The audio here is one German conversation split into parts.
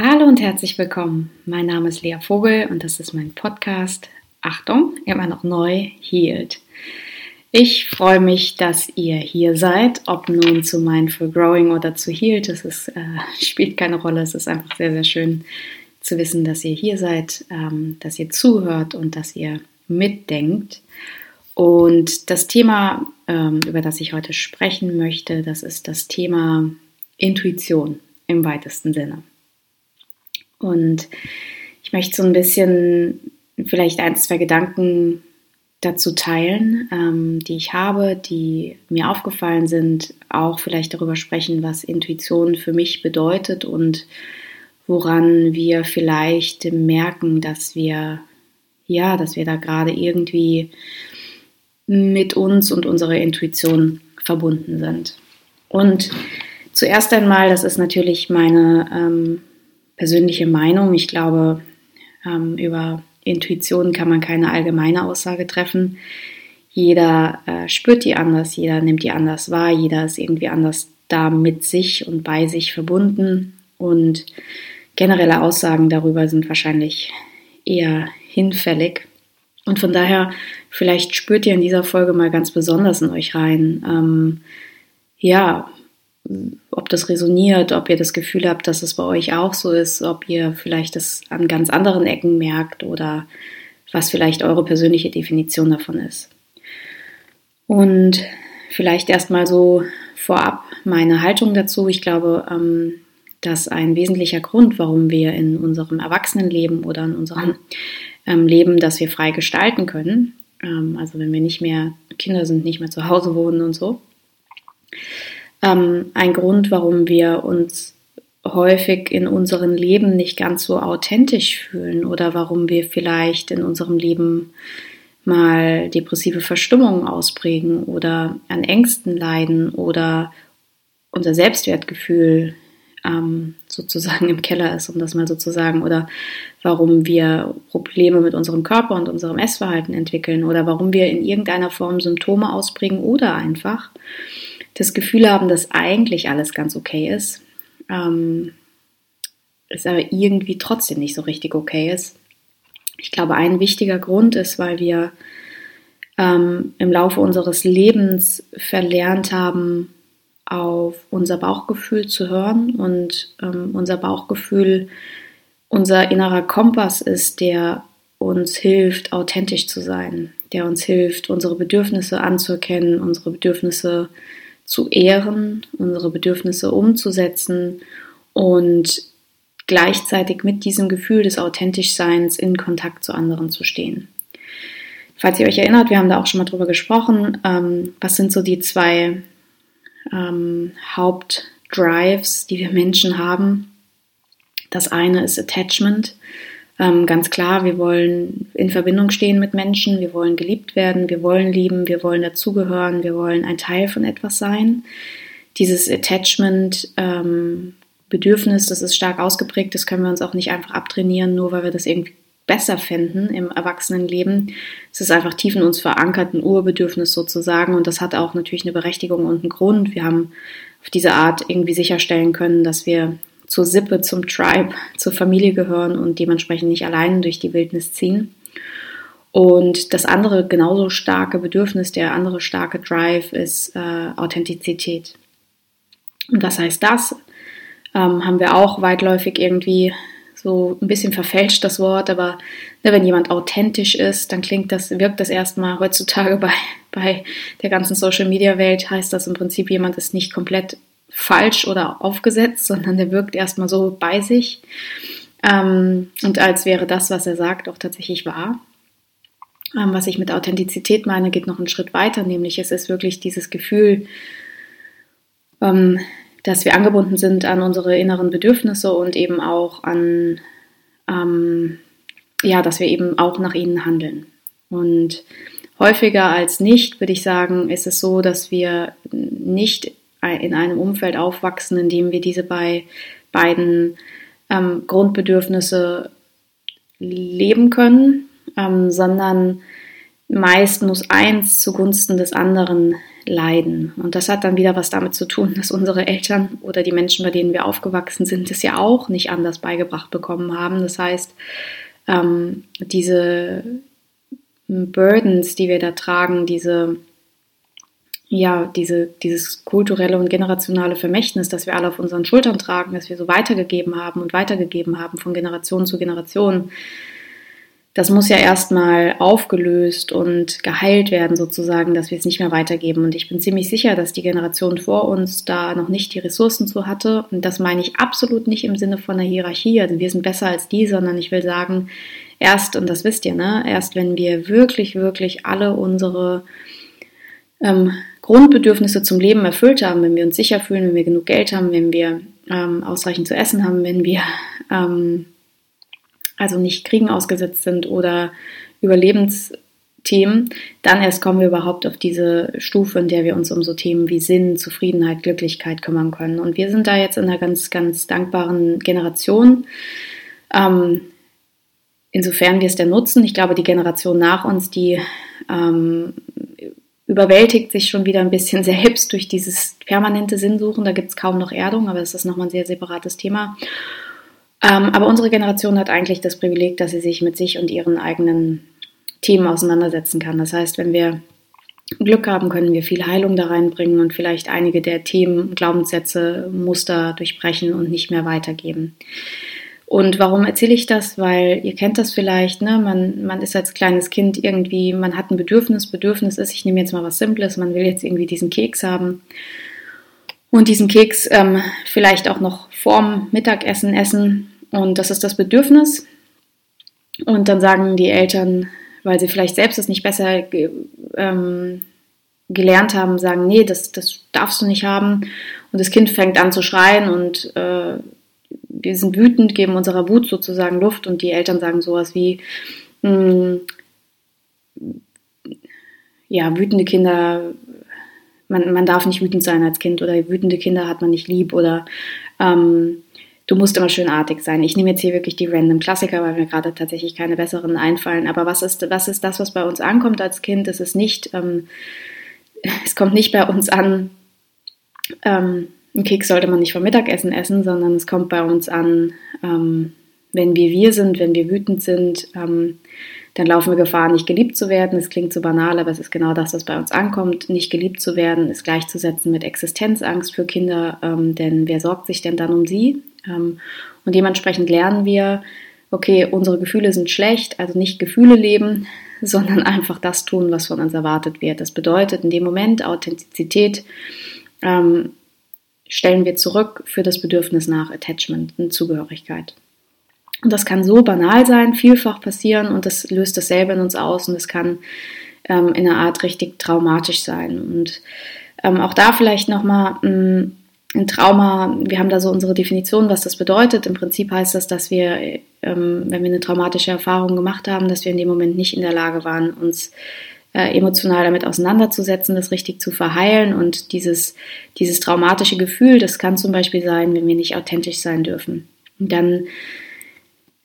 Hallo und herzlich willkommen. Mein Name ist Lea Vogel und das ist mein Podcast. Achtung, immer noch neu, Healed. Ich freue mich, dass ihr hier seid, ob nun zu Mindful Growing oder zu Healed. Das ist, äh, spielt keine Rolle. Es ist einfach sehr, sehr schön zu wissen, dass ihr hier seid, ähm, dass ihr zuhört und dass ihr mitdenkt. Und das Thema, ähm, über das ich heute sprechen möchte, das ist das Thema Intuition im weitesten Sinne. Und ich möchte so ein bisschen vielleicht ein, zwei Gedanken dazu teilen, ähm, die ich habe, die mir aufgefallen sind, auch vielleicht darüber sprechen, was Intuition für mich bedeutet und woran wir vielleicht merken, dass wir ja, dass wir da gerade irgendwie mit uns und unserer Intuition verbunden sind. Und zuerst einmal, das ist natürlich meine ähm, persönliche Meinung. Ich glaube, ähm, über Intuition kann man keine allgemeine Aussage treffen. Jeder äh, spürt die anders, jeder nimmt die anders wahr, jeder ist irgendwie anders da mit sich und bei sich verbunden. Und generelle Aussagen darüber sind wahrscheinlich eher hinfällig. Und von daher, vielleicht spürt ihr in dieser Folge mal ganz besonders in euch rein. Ähm, ja, ob das resoniert, ob ihr das Gefühl habt, dass es bei euch auch so ist, ob ihr vielleicht das an ganz anderen Ecken merkt oder was vielleicht eure persönliche Definition davon ist. Und vielleicht erstmal so vorab meine Haltung dazu. Ich glaube, ähm, dass ein wesentlicher Grund, warum wir in unserem Erwachsenenleben oder in unserem ähm, Leben, das wir frei gestalten können, ähm, also wenn wir nicht mehr Kinder sind, nicht mehr zu Hause wohnen und so, ähm, ein Grund, warum wir uns häufig in unserem Leben nicht ganz so authentisch fühlen oder warum wir vielleicht in unserem Leben mal depressive Verstimmungen ausprägen oder an Ängsten leiden oder unser Selbstwertgefühl ähm, sozusagen im Keller ist, um das mal so zu sagen, oder warum wir Probleme mit unserem Körper und unserem Essverhalten entwickeln oder warum wir in irgendeiner Form Symptome ausprägen oder einfach das Gefühl haben, dass eigentlich alles ganz okay ist, ähm, es aber irgendwie trotzdem nicht so richtig okay ist. Ich glaube, ein wichtiger Grund ist, weil wir ähm, im Laufe unseres Lebens verlernt haben, auf unser Bauchgefühl zu hören und ähm, unser Bauchgefühl unser innerer Kompass ist, der uns hilft, authentisch zu sein, der uns hilft, unsere Bedürfnisse anzuerkennen, unsere Bedürfnisse zu ehren, unsere Bedürfnisse umzusetzen und gleichzeitig mit diesem Gefühl des Authentischseins in Kontakt zu anderen zu stehen. Falls ihr euch erinnert, wir haben da auch schon mal drüber gesprochen, ähm, was sind so die zwei ähm, Hauptdrives, die wir Menschen haben. Das eine ist Attachment. Ähm, ganz klar, wir wollen in Verbindung stehen mit Menschen, wir wollen geliebt werden, wir wollen lieben, wir wollen dazugehören, wir wollen ein Teil von etwas sein. Dieses Attachment, ähm, Bedürfnis, das ist stark ausgeprägt, das können wir uns auch nicht einfach abtrainieren, nur weil wir das irgendwie besser finden im Erwachsenenleben. Es ist einfach tief in uns verankert, ein Urbedürfnis sozusagen und das hat auch natürlich eine Berechtigung und einen Grund. Wir haben auf diese Art irgendwie sicherstellen können, dass wir zur Sippe, zum Tribe, zur Familie gehören und dementsprechend nicht allein durch die Wildnis ziehen. Und das andere genauso starke Bedürfnis, der andere starke Drive ist äh, Authentizität. Und was heißt das? Ähm, haben wir auch weitläufig irgendwie so ein bisschen verfälscht das Wort, aber ne, wenn jemand authentisch ist, dann klingt das, wirkt das erstmal heutzutage bei, bei der ganzen Social Media Welt, heißt das im Prinzip, jemand ist nicht komplett falsch oder aufgesetzt, sondern der wirkt erstmal so bei sich. Ähm, und als wäre das, was er sagt, auch tatsächlich wahr. Ähm, was ich mit Authentizität meine, geht noch einen Schritt weiter, nämlich es ist wirklich dieses Gefühl, ähm, dass wir angebunden sind an unsere inneren Bedürfnisse und eben auch an, ähm, ja, dass wir eben auch nach ihnen handeln. Und häufiger als nicht, würde ich sagen, ist es so, dass wir nicht in einem Umfeld aufwachsen, in dem wir diese bei beiden ähm, Grundbedürfnisse leben können, ähm, sondern meist muss eins zugunsten des anderen leiden. Und das hat dann wieder was damit zu tun, dass unsere Eltern oder die Menschen, bei denen wir aufgewachsen sind, es ja auch nicht anders beigebracht bekommen haben. Das heißt, ähm, diese Burdens, die wir da tragen, diese ja, diese, dieses kulturelle und generationale Vermächtnis, das wir alle auf unseren Schultern tragen, das wir so weitergegeben haben und weitergegeben haben von Generation zu Generation, das muss ja erstmal aufgelöst und geheilt werden, sozusagen, dass wir es nicht mehr weitergeben. Und ich bin ziemlich sicher, dass die Generation vor uns da noch nicht die Ressourcen zu hatte. Und das meine ich absolut nicht im Sinne von einer Hierarchie, also wir sind besser als die, sondern ich will sagen, erst, und das wisst ihr, ne, erst wenn wir wirklich, wirklich alle unsere ähm, Grundbedürfnisse zum Leben erfüllt haben, wenn wir uns sicher fühlen, wenn wir genug Geld haben, wenn wir ähm, ausreichend zu essen haben, wenn wir ähm, also nicht Kriegen ausgesetzt sind oder Überlebensthemen, dann erst kommen wir überhaupt auf diese Stufe, in der wir uns um so Themen wie Sinn, Zufriedenheit, Glücklichkeit kümmern können. Und wir sind da jetzt in einer ganz, ganz dankbaren Generation. Ähm, insofern wir es denn nutzen. Ich glaube, die Generation nach uns, die ähm, überwältigt sich schon wieder ein bisschen selbst durch dieses permanente Sinnsuchen. Da gibt es kaum noch Erdung, aber das ist nochmal ein sehr separates Thema. Ähm, aber unsere Generation hat eigentlich das Privileg, dass sie sich mit sich und ihren eigenen Themen auseinandersetzen kann. Das heißt, wenn wir Glück haben, können wir viel Heilung da reinbringen und vielleicht einige der Themen, Glaubenssätze, Muster durchbrechen und nicht mehr weitergeben. Und warum erzähle ich das? Weil ihr kennt das vielleicht, ne? Man, man ist als kleines Kind irgendwie, man hat ein Bedürfnis. Bedürfnis ist, ich nehme jetzt mal was Simples, man will jetzt irgendwie diesen Keks haben und diesen Keks ähm, vielleicht auch noch vorm Mittagessen essen. Und das ist das Bedürfnis. Und dann sagen die Eltern, weil sie vielleicht selbst es nicht besser ähm, gelernt haben, sagen, nee, das, das darfst du nicht haben. Und das Kind fängt an zu schreien und äh, wir sind wütend, geben unserer Wut sozusagen Luft und die Eltern sagen sowas wie, mh, hm, ja, wütende Kinder man, man darf nicht wütend sein als Kind oder wütende Kinder hat man nicht lieb oder ähm, du musst immer schönartig sein. Ich nehme jetzt hier wirklich die random Klassiker, weil mir gerade tatsächlich keine besseren einfallen. Aber was ist, was ist das, was bei uns ankommt als Kind? Es ist nicht, ähm, es kommt nicht bei uns an, ähm, ein Keks sollte man nicht vom Mittagessen essen, sondern es kommt bei uns an, ähm, wenn wir wir sind, wenn wir wütend sind, ähm, dann laufen wir Gefahr, nicht geliebt zu werden. Es klingt so banal, aber es ist genau das, was bei uns ankommt. Nicht geliebt zu werden ist gleichzusetzen mit Existenzangst für Kinder, ähm, denn wer sorgt sich denn dann um sie? Ähm, und dementsprechend lernen wir, okay, unsere Gefühle sind schlecht, also nicht Gefühle leben, sondern einfach das tun, was von uns erwartet wird. Das bedeutet in dem Moment Authentizität ähm, stellen wir zurück für das Bedürfnis nach Attachment und Zugehörigkeit. Und das kann so banal sein, vielfach passieren und das löst dasselbe in uns aus und es kann ähm, in einer Art richtig traumatisch sein. Und ähm, auch da vielleicht nochmal mm, ein Trauma, wir haben da so unsere Definition, was das bedeutet. Im Prinzip heißt das, dass wir, ähm, wenn wir eine traumatische Erfahrung gemacht haben, dass wir in dem Moment nicht in der Lage waren, uns äh, emotional damit auseinanderzusetzen, das richtig zu verheilen. Und dieses, dieses traumatische Gefühl, das kann zum Beispiel sein, wenn wir nicht authentisch sein dürfen. Und dann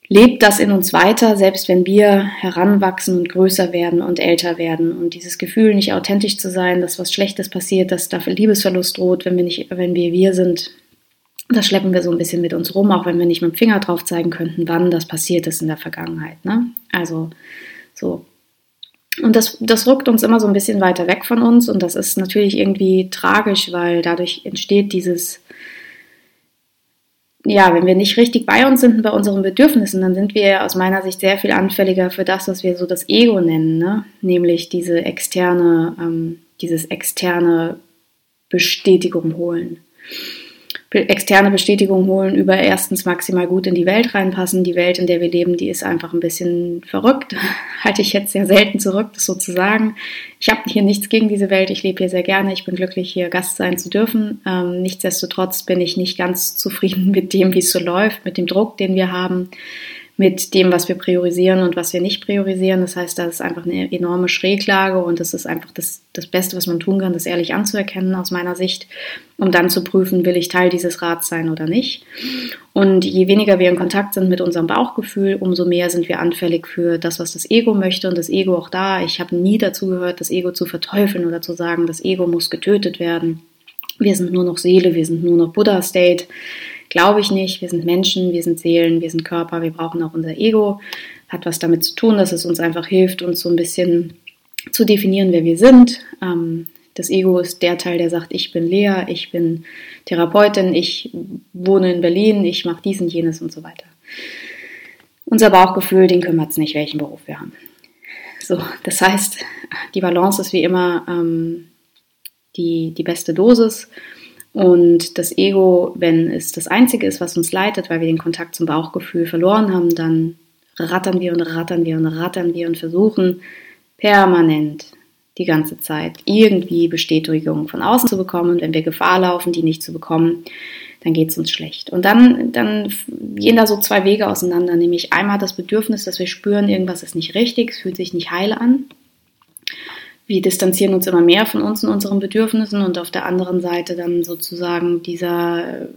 lebt das in uns weiter, selbst wenn wir heranwachsen und größer werden und älter werden. Und dieses Gefühl, nicht authentisch zu sein, dass was Schlechtes passiert, dass dafür Liebesverlust droht, wenn wir nicht, wenn wir wir sind, das schleppen wir so ein bisschen mit uns rum, auch wenn wir nicht mit dem Finger drauf zeigen könnten, wann das passiert ist in der Vergangenheit. Ne? Also so. Und das, das rückt uns immer so ein bisschen weiter weg von uns und das ist natürlich irgendwie tragisch, weil dadurch entsteht dieses ja, wenn wir nicht richtig bei uns sind bei unseren Bedürfnissen, dann sind wir aus meiner Sicht sehr viel anfälliger für das, was wir so das Ego nennen, ne? nämlich diese externe, ähm, dieses externe Bestätigung holen externe Bestätigung holen über erstens maximal gut in die Welt reinpassen. Die Welt, in der wir leben, die ist einfach ein bisschen verrückt. Halte ich jetzt sehr selten zurück, das sozusagen. Ich habe hier nichts gegen diese Welt. Ich lebe hier sehr gerne. Ich bin glücklich, hier Gast sein zu dürfen. Ähm, nichtsdestotrotz bin ich nicht ganz zufrieden mit dem, wie es so läuft, mit dem Druck, den wir haben, mit dem, was wir priorisieren und was wir nicht priorisieren. Das heißt, da ist einfach eine enorme Schräglage und das ist einfach das, das Beste, was man tun kann, das ehrlich anzuerkennen aus meiner Sicht, um dann zu prüfen, will ich Teil dieses Rats sein oder nicht. Und je weniger wir in Kontakt sind mit unserem Bauchgefühl, umso mehr sind wir anfällig für das, was das Ego möchte und das Ego auch da. Ich habe nie dazu gehört, das Ego zu verteufeln oder zu sagen, das Ego muss getötet werden. Wir sind nur noch Seele, wir sind nur noch Buddha-State. Glaube ich nicht. Wir sind Menschen, wir sind Seelen, wir sind Körper, wir brauchen auch unser Ego. Hat was damit zu tun, dass es uns einfach hilft, uns so ein bisschen zu definieren, wer wir sind. Ähm, das Ego ist der Teil, der sagt, ich bin Lea, ich bin Therapeutin, ich wohne in Berlin, ich mache dies und jenes und so weiter. Unser Bauchgefühl, den kümmert es nicht, welchen Beruf wir haben. So, das heißt, die Balance ist wie immer ähm, die, die beste Dosis. Und das Ego, wenn es das Einzige ist, was uns leitet, weil wir den Kontakt zum Bauchgefühl verloren haben, dann rattern wir und rattern wir und rattern wir und versuchen permanent die ganze Zeit irgendwie Bestätigung von außen zu bekommen. Wenn wir Gefahr laufen, die nicht zu bekommen, dann geht es uns schlecht. Und dann, dann gehen da so zwei Wege auseinander, nämlich einmal das Bedürfnis, dass wir spüren, irgendwas ist nicht richtig, es fühlt sich nicht heile an wir distanzieren uns immer mehr von uns und unseren Bedürfnissen und auf der anderen Seite dann sozusagen dieser,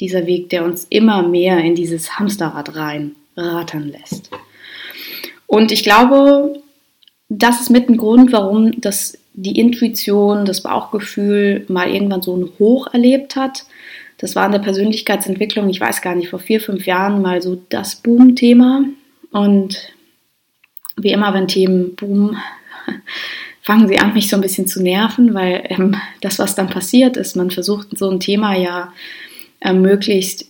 dieser Weg, der uns immer mehr in dieses Hamsterrad rein rattern lässt. Und ich glaube, das ist mit ein Grund, warum das, die Intuition, das Bauchgefühl mal irgendwann so ein Hoch erlebt hat. Das war in der Persönlichkeitsentwicklung, ich weiß gar nicht, vor vier, fünf Jahren mal so das Boom-Thema. Und wie immer, wenn Themen boomen, fangen sie an, mich so ein bisschen zu nerven, weil ähm, das, was dann passiert ist, man versucht so ein Thema ja äh, möglichst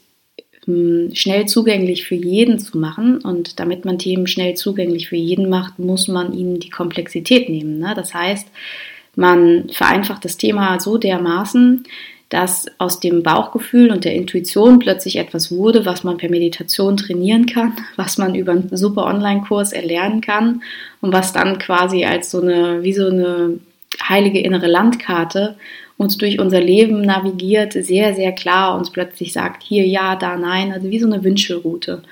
ähm, schnell zugänglich für jeden zu machen. Und damit man Themen schnell zugänglich für jeden macht, muss man ihnen die Komplexität nehmen. Ne? Das heißt, man vereinfacht das Thema so dermaßen, dass aus dem Bauchgefühl und der Intuition plötzlich etwas wurde, was man per Meditation trainieren kann, was man über einen super Online-Kurs erlernen kann und was dann quasi als so eine, wie so eine heilige innere Landkarte uns durch unser Leben navigiert, sehr, sehr klar uns plötzlich sagt, hier ja, da nein, also wie so eine Wünschelroute.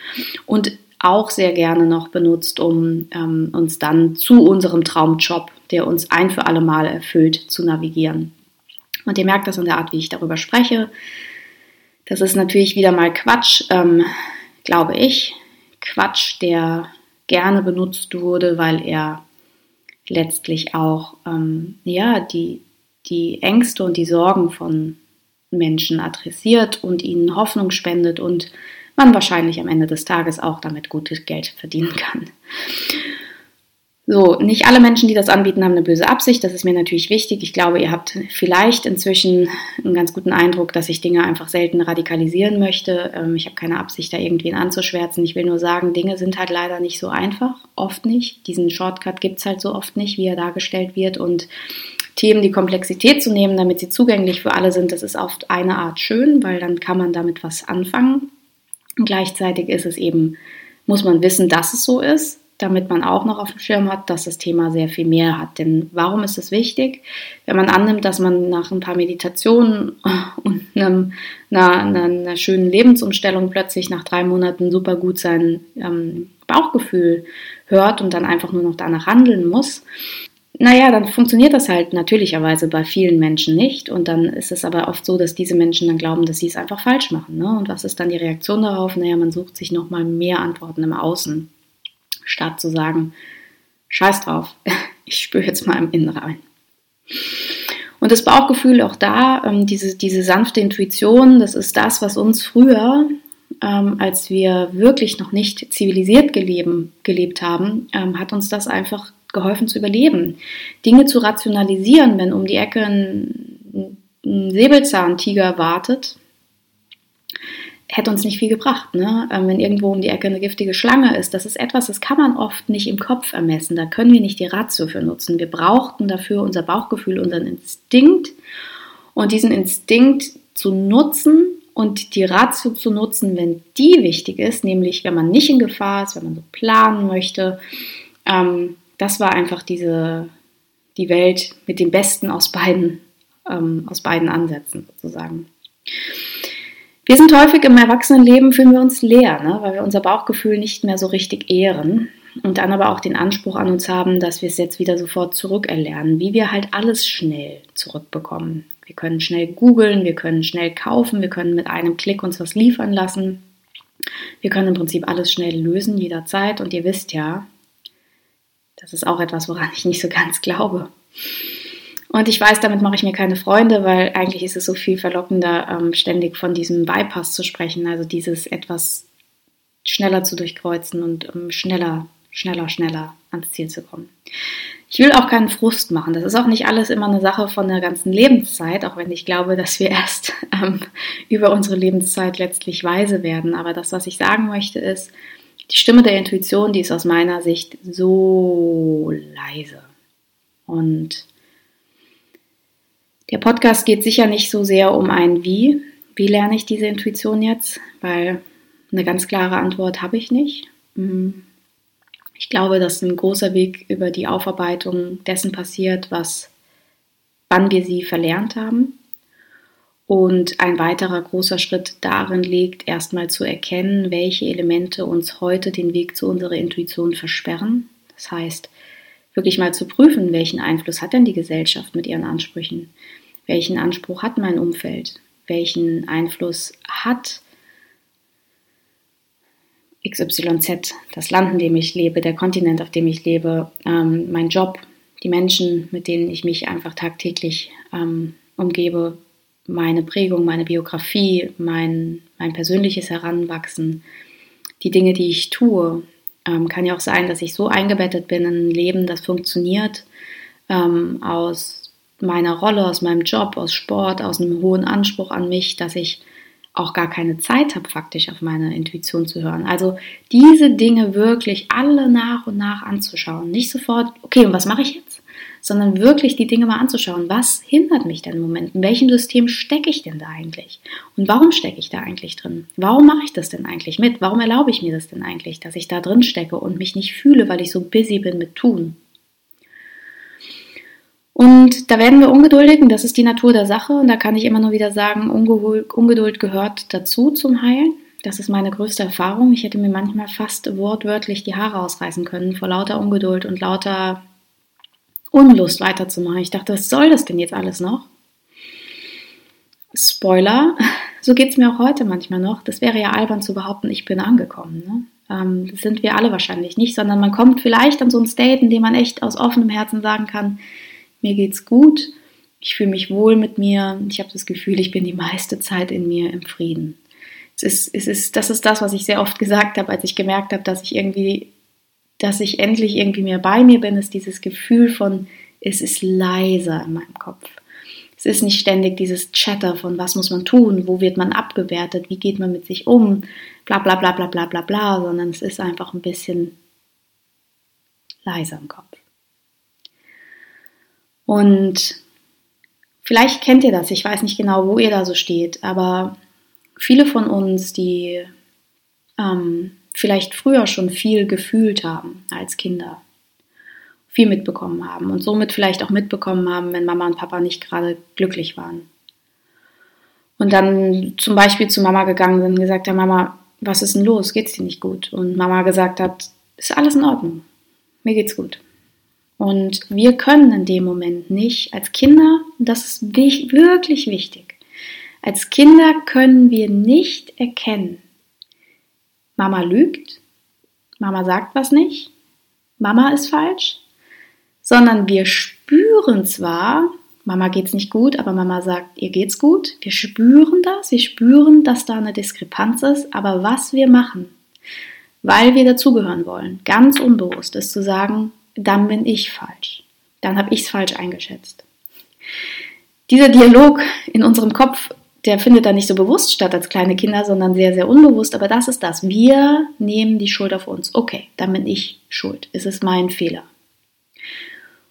Und auch sehr gerne noch benutzt, um ähm, uns dann zu unserem Traumjob, der uns ein für alle Mal erfüllt, zu navigieren. Und ihr merkt das an der Art, wie ich darüber spreche. Das ist natürlich wieder mal Quatsch, ähm, glaube ich. Quatsch, der gerne benutzt wurde, weil er letztlich auch ähm, ja, die, die Ängste und die Sorgen von Menschen adressiert und ihnen Hoffnung spendet und man wahrscheinlich am Ende des Tages auch damit gutes Geld verdienen kann. So, nicht alle Menschen, die das anbieten, haben eine böse Absicht. Das ist mir natürlich wichtig. Ich glaube, ihr habt vielleicht inzwischen einen ganz guten Eindruck, dass ich Dinge einfach selten radikalisieren möchte. Ähm, ich habe keine Absicht, da irgendwen anzuschwärzen. Ich will nur sagen, Dinge sind halt leider nicht so einfach. Oft nicht. Diesen Shortcut gibt es halt so oft nicht, wie er dargestellt wird. Und Themen die Komplexität zu nehmen, damit sie zugänglich für alle sind, das ist auf eine Art schön, weil dann kann man damit was anfangen. Und gleichzeitig ist es eben, muss man wissen, dass es so ist damit man auch noch auf dem Schirm hat, dass das Thema sehr viel mehr hat. Denn warum ist es wichtig? Wenn man annimmt, dass man nach ein paar Meditationen und einem, einer, einer, schönen Lebensumstellung plötzlich nach drei Monaten super gut sein ähm, Bauchgefühl hört und dann einfach nur noch danach handeln muss, naja, dann funktioniert das halt natürlicherweise bei vielen Menschen nicht. Und dann ist es aber oft so, dass diese Menschen dann glauben, dass sie es einfach falsch machen. Ne? Und was ist dann die Reaktion darauf? Naja, man sucht sich nochmal mehr Antworten im Außen statt zu sagen, scheiß drauf, ich spüre jetzt mal im Innen rein. Und das Bauchgefühl auch da, ähm, diese, diese sanfte Intuition, das ist das, was uns früher, ähm, als wir wirklich noch nicht zivilisiert geleben, gelebt haben, ähm, hat uns das einfach geholfen zu überleben. Dinge zu rationalisieren, wenn um die Ecke ein, ein Säbelzahntiger wartet, hätte uns nicht viel gebracht. Ne? Ähm, wenn irgendwo um die Ecke eine giftige Schlange ist, das ist etwas, das kann man oft nicht im Kopf ermessen. Da können wir nicht die Ratio für nutzen. Wir brauchten dafür unser Bauchgefühl, unseren Instinkt. Und diesen Instinkt zu nutzen und die Ratio zu nutzen, wenn die wichtig ist, nämlich wenn man nicht in Gefahr ist, wenn man so planen möchte. Ähm, das war einfach diese, die Welt mit dem Besten aus beiden, ähm, aus beiden Ansätzen sozusagen. Wir sind häufig im Erwachsenenleben, fühlen wir uns leer, ne? weil wir unser Bauchgefühl nicht mehr so richtig ehren und dann aber auch den Anspruch an uns haben, dass wir es jetzt wieder sofort zurückerlernen, wie wir halt alles schnell zurückbekommen. Wir können schnell googeln, wir können schnell kaufen, wir können mit einem Klick uns was liefern lassen. Wir können im Prinzip alles schnell lösen, jederzeit. Und ihr wisst ja, das ist auch etwas, woran ich nicht so ganz glaube. Und ich weiß, damit mache ich mir keine Freunde, weil eigentlich ist es so viel verlockender, ähm, ständig von diesem Bypass zu sprechen, also dieses etwas schneller zu durchkreuzen und ähm, schneller, schneller, schneller ans Ziel zu kommen. Ich will auch keinen Frust machen. Das ist auch nicht alles immer eine Sache von der ganzen Lebenszeit, auch wenn ich glaube, dass wir erst ähm, über unsere Lebenszeit letztlich weise werden. Aber das, was ich sagen möchte, ist, die Stimme der Intuition, die ist aus meiner Sicht so leise. Und der Podcast geht sicher nicht so sehr um ein Wie. Wie lerne ich diese Intuition jetzt? Weil eine ganz klare Antwort habe ich nicht. Mhm. Ich glaube, dass ein großer Weg über die Aufarbeitung dessen passiert, was, wann wir sie verlernt haben. Und ein weiterer großer Schritt darin liegt, erstmal zu erkennen, welche Elemente uns heute den Weg zu unserer Intuition versperren. Das heißt, wirklich mal zu prüfen, welchen Einfluss hat denn die Gesellschaft mit ihren Ansprüchen? Welchen Anspruch hat mein Umfeld? Welchen Einfluss hat XYZ, das Land, in dem ich lebe, der Kontinent, auf dem ich lebe, ähm, mein Job, die Menschen, mit denen ich mich einfach tagtäglich ähm, umgebe, meine Prägung, meine Biografie, mein, mein persönliches Heranwachsen, die Dinge, die ich tue. Ähm, kann ja auch sein, dass ich so eingebettet bin in ein Leben, das funktioniert, ähm, aus meiner Rolle, aus meinem Job, aus Sport, aus einem hohen Anspruch an mich, dass ich auch gar keine Zeit habe, faktisch auf meine Intuition zu hören. Also diese Dinge wirklich alle nach und nach anzuschauen. Nicht sofort, okay, und was mache ich jetzt? Sondern wirklich die Dinge mal anzuschauen. Was hindert mich denn im Moment? In welchem System stecke ich denn da eigentlich? Und warum stecke ich da eigentlich drin? Warum mache ich das denn eigentlich mit? Warum erlaube ich mir das denn eigentlich, dass ich da drin stecke und mich nicht fühle, weil ich so busy bin mit tun? Und da werden wir ungeduldig und das ist die Natur der Sache. Und da kann ich immer nur wieder sagen, Ungeduld gehört dazu zum Heilen. Das ist meine größte Erfahrung. Ich hätte mir manchmal fast wortwörtlich die Haare ausreißen können vor lauter Ungeduld und lauter Unlust weiterzumachen. Ich dachte, was soll das denn jetzt alles noch? Spoiler, so geht es mir auch heute manchmal noch. Das wäre ja albern zu behaupten, ich bin angekommen. Ne? Ähm, das sind wir alle wahrscheinlich nicht, sondern man kommt vielleicht an so ein State, in dem man echt aus offenem Herzen sagen kann, mir geht's gut, ich fühle mich wohl mit mir, ich habe das Gefühl, ich bin die meiste Zeit in mir im Frieden. Es ist, es ist, das ist das, was ich sehr oft gesagt habe, als ich gemerkt habe, dass ich irgendwie, dass ich endlich irgendwie mehr bei mir bin, ist dieses Gefühl von, es ist leiser in meinem Kopf. Es ist nicht ständig dieses Chatter von, was muss man tun, wo wird man abgewertet, wie geht man mit sich um, bla bla bla bla bla bla bla, sondern es ist einfach ein bisschen leiser im Kopf. Und vielleicht kennt ihr das, ich weiß nicht genau, wo ihr da so steht, aber viele von uns, die ähm, vielleicht früher schon viel gefühlt haben als Kinder, viel mitbekommen haben und somit vielleicht auch mitbekommen haben, wenn Mama und Papa nicht gerade glücklich waren. Und dann zum Beispiel zu Mama gegangen sind und gesagt haben, Mama, was ist denn los? Geht's dir nicht gut? Und Mama gesagt hat, ist alles in Ordnung. Mir geht's gut. Und wir können in dem Moment nicht, als Kinder, das ist wirklich wichtig, als Kinder können wir nicht erkennen, Mama lügt, Mama sagt was nicht, Mama ist falsch, sondern wir spüren zwar, Mama geht's nicht gut, aber Mama sagt, ihr geht's gut. Wir spüren das, wir spüren, dass da eine Diskrepanz ist, aber was wir machen, weil wir dazugehören wollen, ganz unbewusst, ist zu sagen, dann bin ich falsch. Dann habe ich es falsch eingeschätzt. Dieser Dialog in unserem Kopf, der findet dann nicht so bewusst statt als kleine Kinder, sondern sehr, sehr unbewusst. Aber das ist das. Wir nehmen die Schuld auf uns. Okay, dann bin ich schuld. Es ist mein Fehler.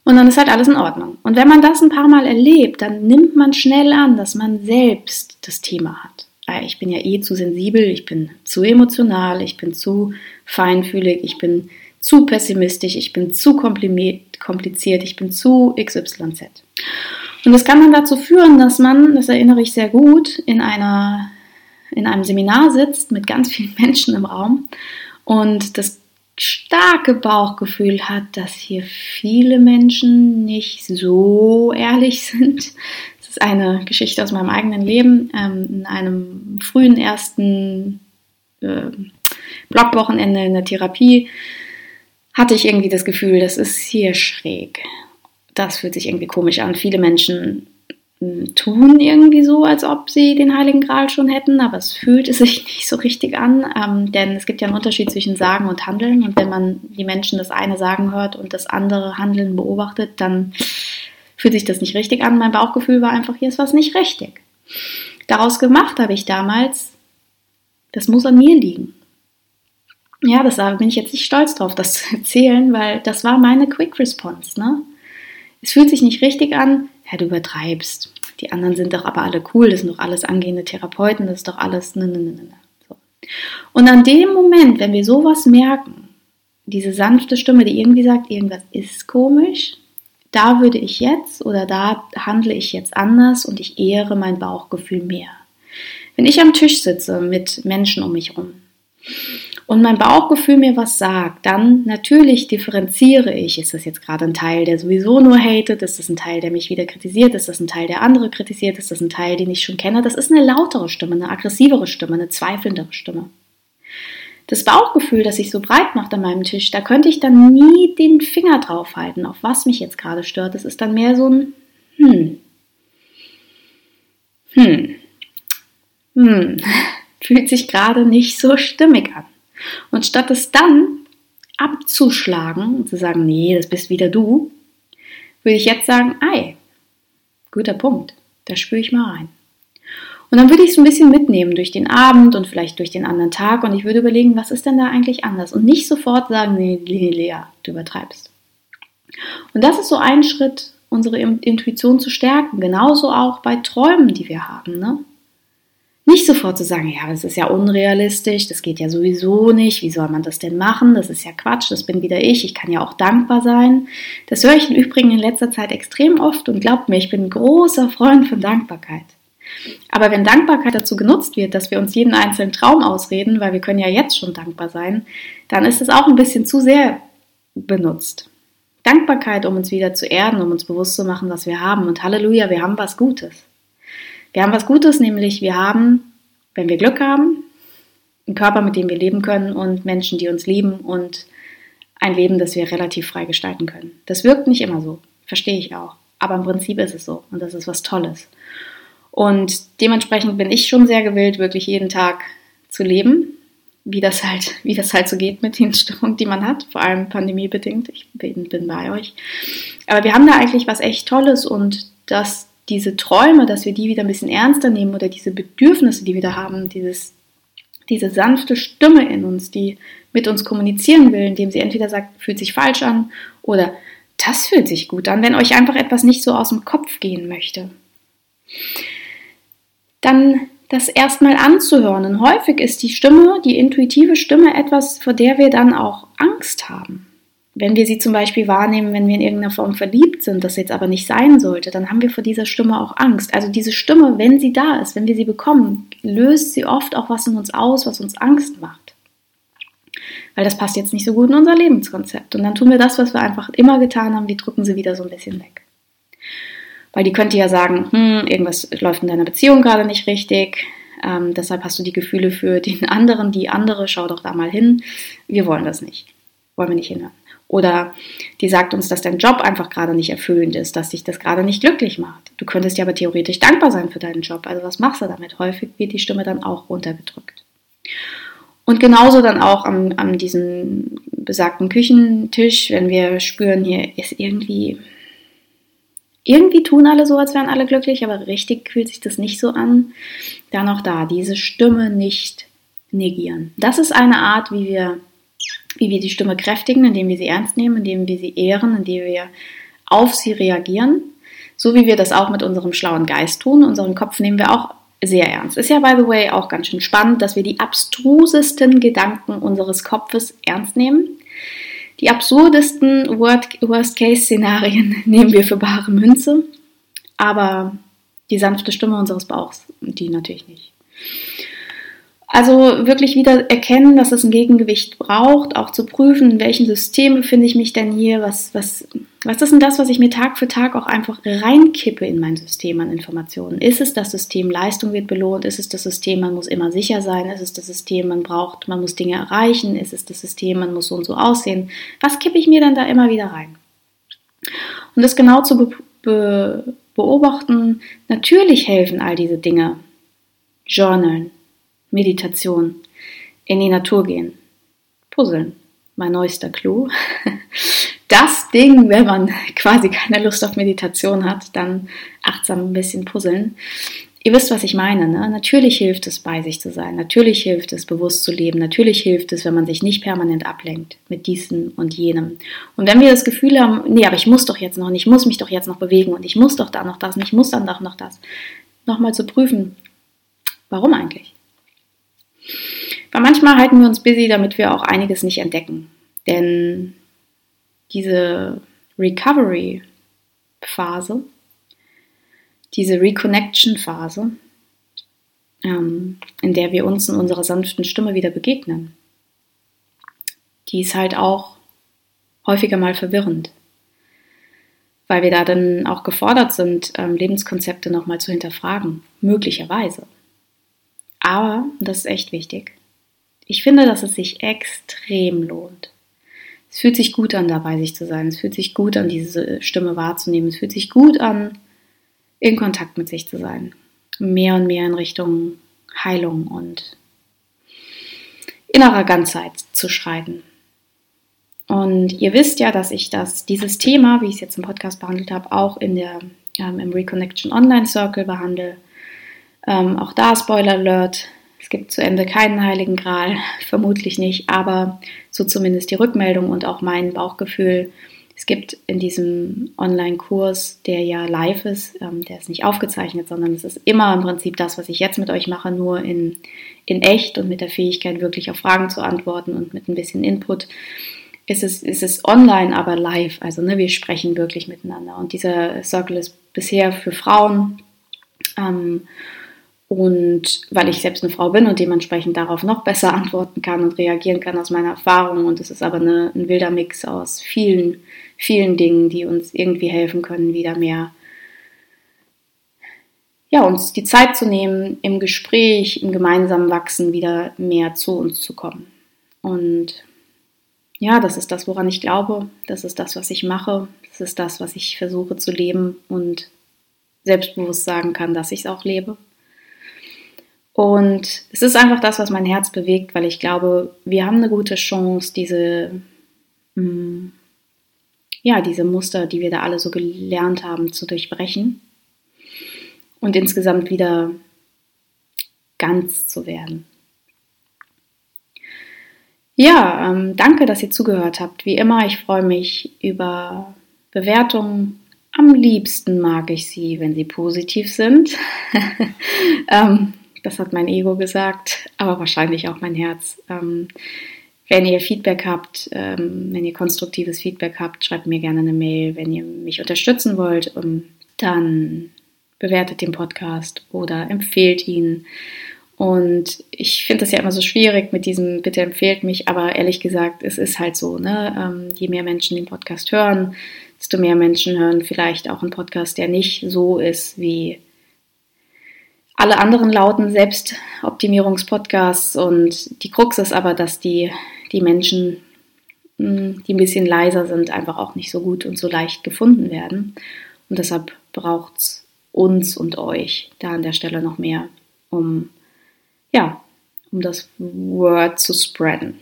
Und dann ist halt alles in Ordnung. Und wenn man das ein paar Mal erlebt, dann nimmt man schnell an, dass man selbst das Thema hat. Ah, ich bin ja eh zu sensibel, ich bin zu emotional, ich bin zu feinfühlig, ich bin zu pessimistisch, ich bin zu kompliziert, ich bin zu XYZ. Und das kann dann dazu führen, dass man, das erinnere ich sehr gut, in einer in einem Seminar sitzt mit ganz vielen Menschen im Raum und das starke Bauchgefühl hat, dass hier viele Menschen nicht so ehrlich sind. Das ist eine Geschichte aus meinem eigenen Leben. Ähm, in einem frühen ersten äh, Blogwochenende in der Therapie hatte ich irgendwie das Gefühl, das ist hier schräg. Das fühlt sich irgendwie komisch an. Viele Menschen tun irgendwie so, als ob sie den Heiligen Gral schon hätten, aber es fühlt sich nicht so richtig an, ähm, denn es gibt ja einen Unterschied zwischen Sagen und Handeln und wenn man die Menschen das eine Sagen hört und das andere Handeln beobachtet, dann fühlt sich das nicht richtig an. Mein Bauchgefühl war einfach, hier ist was nicht richtig. Daraus gemacht habe ich damals, das muss an mir liegen. Ja, das bin ich jetzt nicht stolz drauf, das zu erzählen, weil das war meine Quick Response. Ne? Es fühlt sich nicht richtig an, ja, du übertreibst. Die anderen sind doch aber alle cool, das sind doch alles angehende Therapeuten, das ist doch alles. Ne, ne, ne, ne. So. Und an dem Moment, wenn wir sowas merken, diese sanfte Stimme, die irgendwie sagt, irgendwas ist komisch, da würde ich jetzt oder da handle ich jetzt anders und ich ehre mein Bauchgefühl mehr. Wenn ich am Tisch sitze mit Menschen um mich herum und mein Bauchgefühl mir was sagt, dann natürlich differenziere ich. Ist das jetzt gerade ein Teil, der sowieso nur hatet? Ist das ein Teil, der mich wieder kritisiert? Ist das ein Teil, der andere kritisiert? Ist das ein Teil, den ich schon kenne? Das ist eine lautere Stimme, eine aggressivere Stimme, eine zweifelndere Stimme. Das Bauchgefühl, das sich so breit macht an meinem Tisch, da könnte ich dann nie den Finger drauf halten, auf was mich jetzt gerade stört. Das ist dann mehr so ein Hm. Hm. Hm. Fühlt sich gerade nicht so stimmig an. Und statt es dann abzuschlagen und zu sagen, nee, das bist wieder du, würde ich jetzt sagen, ei, guter Punkt, da spüre ich mal rein. Und dann würde ich es ein bisschen mitnehmen durch den Abend und vielleicht durch den anderen Tag und ich würde überlegen, was ist denn da eigentlich anders? Und nicht sofort sagen, nee, Lea, du übertreibst. Und das ist so ein Schritt, unsere Intuition zu stärken. Genauso auch bei Träumen, die wir haben. Ne? Nicht sofort zu sagen, ja, das ist ja unrealistisch, das geht ja sowieso nicht, wie soll man das denn machen? Das ist ja Quatsch, das bin wieder ich, ich kann ja auch dankbar sein. Das höre ich im Übrigen in letzter Zeit extrem oft und glaubt mir, ich bin ein großer Freund von Dankbarkeit. Aber wenn Dankbarkeit dazu genutzt wird, dass wir uns jeden einzelnen Traum ausreden, weil wir können ja jetzt schon dankbar sein, dann ist es auch ein bisschen zu sehr benutzt. Dankbarkeit, um uns wieder zu erden, um uns bewusst zu machen, was wir haben. Und Halleluja, wir haben was Gutes. Wir haben was Gutes, nämlich wir haben, wenn wir Glück haben, einen Körper, mit dem wir leben können und Menschen, die uns lieben und ein Leben, das wir relativ frei gestalten können. Das wirkt nicht immer so, verstehe ich auch. Aber im Prinzip ist es so und das ist was Tolles. Und dementsprechend bin ich schon sehr gewillt, wirklich jeden Tag zu leben, wie das halt, wie das halt so geht mit den Störungen, die man hat, vor allem pandemiebedingt. Ich bin, bin bei euch. Aber wir haben da eigentlich was echt Tolles und das diese Träume, dass wir die wieder ein bisschen ernster nehmen oder diese Bedürfnisse, die wir da haben, dieses, diese sanfte Stimme in uns, die mit uns kommunizieren will, indem sie entweder sagt, fühlt sich falsch an oder das fühlt sich gut an, wenn euch einfach etwas nicht so aus dem Kopf gehen möchte. Dann das erstmal anzuhören. Und häufig ist die Stimme, die intuitive Stimme etwas, vor der wir dann auch Angst haben. Wenn wir sie zum Beispiel wahrnehmen, wenn wir in irgendeiner Form verliebt sind, das jetzt aber nicht sein sollte, dann haben wir vor dieser Stimme auch Angst. Also diese Stimme, wenn sie da ist, wenn wir sie bekommen, löst sie oft auch was in uns aus, was uns Angst macht. Weil das passt jetzt nicht so gut in unser Lebenskonzept. Und dann tun wir das, was wir einfach immer getan haben, die drücken sie wieder so ein bisschen weg. Weil die könnte ja sagen, hm, irgendwas läuft in deiner Beziehung gerade nicht richtig, ähm, deshalb hast du die Gefühle für den anderen, die andere, schau doch da mal hin. Wir wollen das nicht. Wollen wir nicht hinhören. Oder die sagt uns, dass dein Job einfach gerade nicht erfüllend ist, dass dich das gerade nicht glücklich macht. Du könntest ja aber theoretisch dankbar sein für deinen Job. Also was machst du damit? Häufig wird die Stimme dann auch runtergedrückt. Und genauso dann auch an, an diesem besagten Küchentisch, wenn wir spüren, hier ist irgendwie, irgendwie tun alle so, als wären alle glücklich, aber richtig fühlt sich das nicht so an. Dann auch da, diese Stimme nicht negieren. Das ist eine Art, wie wir wie wir die Stimme kräftigen, indem wir sie ernst nehmen, indem wir sie ehren, indem wir auf sie reagieren. So wie wir das auch mit unserem schlauen Geist tun. Unseren Kopf nehmen wir auch sehr ernst. Ist ja, by the way, auch ganz schön spannend, dass wir die abstrusesten Gedanken unseres Kopfes ernst nehmen. Die absurdesten Worst-Case-Szenarien nehmen wir für bare Münze, aber die sanfte Stimme unseres Bauchs, die natürlich nicht. Also wirklich wieder erkennen, dass es ein Gegengewicht braucht, auch zu prüfen, in welchem System befinde ich mich denn hier, was, was, was ist denn das, was ich mir Tag für Tag auch einfach reinkippe in mein System an Informationen? Ist es das System, Leistung wird belohnt? Ist es das System, man muss immer sicher sein? Ist es das System, man braucht, man muss Dinge erreichen? Ist es das System, man muss so und so aussehen? Was kippe ich mir dann da immer wieder rein? Und das genau zu be be beobachten, natürlich helfen all diese Dinge. Journalen, Meditation, in die Natur gehen, Puzzeln, mein neuester Clou. Das Ding, wenn man quasi keine Lust auf Meditation hat, dann achtsam ein bisschen puzzeln. Ihr wisst, was ich meine. Ne? Natürlich hilft es, bei sich zu sein. Natürlich hilft es, bewusst zu leben. Natürlich hilft es, wenn man sich nicht permanent ablenkt mit diesem und jenem. Und wenn wir das Gefühl haben, nee, aber ich muss doch jetzt noch, und ich muss mich doch jetzt noch bewegen und ich muss doch da noch das und ich muss dann doch noch das, nochmal zu prüfen, warum eigentlich? Weil manchmal halten wir uns busy, damit wir auch einiges nicht entdecken. Denn diese Recovery-Phase, diese Reconnection-Phase, ähm, in der wir uns in unserer sanften Stimme wieder begegnen, die ist halt auch häufiger mal verwirrend, weil wir da dann auch gefordert sind, ähm, Lebenskonzepte nochmal zu hinterfragen, möglicherweise. Aber, das ist echt wichtig, ich finde, dass es sich extrem lohnt. Es fühlt sich gut an, dabei sich zu sein. Es fühlt sich gut an, diese Stimme wahrzunehmen. Es fühlt sich gut an, in Kontakt mit sich zu sein. Mehr und mehr in Richtung Heilung und innerer Ganzheit zu schreiten. Und ihr wisst ja, dass ich das, dieses Thema, wie ich es jetzt im Podcast behandelt habe, auch in der, ähm, im Reconnection Online Circle behandle. Ähm, auch da Spoiler Alert, es gibt zu Ende keinen heiligen Gral, vermutlich nicht, aber so zumindest die Rückmeldung und auch mein Bauchgefühl. Es gibt in diesem Online-Kurs, der ja live ist, ähm, der ist nicht aufgezeichnet, sondern es ist immer im Prinzip das, was ich jetzt mit euch mache, nur in, in echt und mit der Fähigkeit, wirklich auf Fragen zu antworten und mit ein bisschen Input. Ist es, ist es online, aber live. Also ne, wir sprechen wirklich miteinander. Und dieser Circle ist bisher für Frauen. Ähm, und weil ich selbst eine Frau bin und dementsprechend darauf noch besser antworten kann und reagieren kann aus meiner Erfahrung. Und es ist aber eine, ein wilder Mix aus vielen, vielen Dingen, die uns irgendwie helfen können, wieder mehr, ja, uns die Zeit zu nehmen, im Gespräch, im gemeinsamen Wachsen wieder mehr zu uns zu kommen. Und ja, das ist das, woran ich glaube. Das ist das, was ich mache. Das ist das, was ich versuche zu leben und selbstbewusst sagen kann, dass ich es auch lebe. Und es ist einfach das, was mein Herz bewegt, weil ich glaube, wir haben eine gute Chance, diese, mm, ja, diese Muster, die wir da alle so gelernt haben, zu durchbrechen und insgesamt wieder ganz zu werden. Ja, ähm, danke, dass ihr zugehört habt. Wie immer, ich freue mich über Bewertungen. Am liebsten mag ich sie, wenn sie positiv sind. ähm, das hat mein Ego gesagt, aber wahrscheinlich auch mein Herz. Ähm, wenn ihr Feedback habt, ähm, wenn ihr konstruktives Feedback habt, schreibt mir gerne eine Mail. Wenn ihr mich unterstützen wollt, um, ähm, dann bewertet den Podcast oder empfehlt ihn. Und ich finde das ja immer so schwierig mit diesem Bitte empfehlt mich, aber ehrlich gesagt, es ist halt so, ne? Ähm, je mehr Menschen den Podcast hören, desto mehr Menschen hören vielleicht auch einen Podcast, der nicht so ist wie alle anderen lauten Selbstoptimierungspodcasts und die Krux ist aber, dass die, die Menschen, hm, die ein bisschen leiser sind, einfach auch nicht so gut und so leicht gefunden werden. Und deshalb braucht es uns und euch da an der Stelle noch mehr, um, ja, um das Word zu spreaden.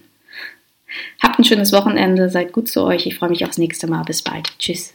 Habt ein schönes Wochenende, seid gut zu euch. Ich freue mich aufs nächste Mal. Bis bald. Tschüss.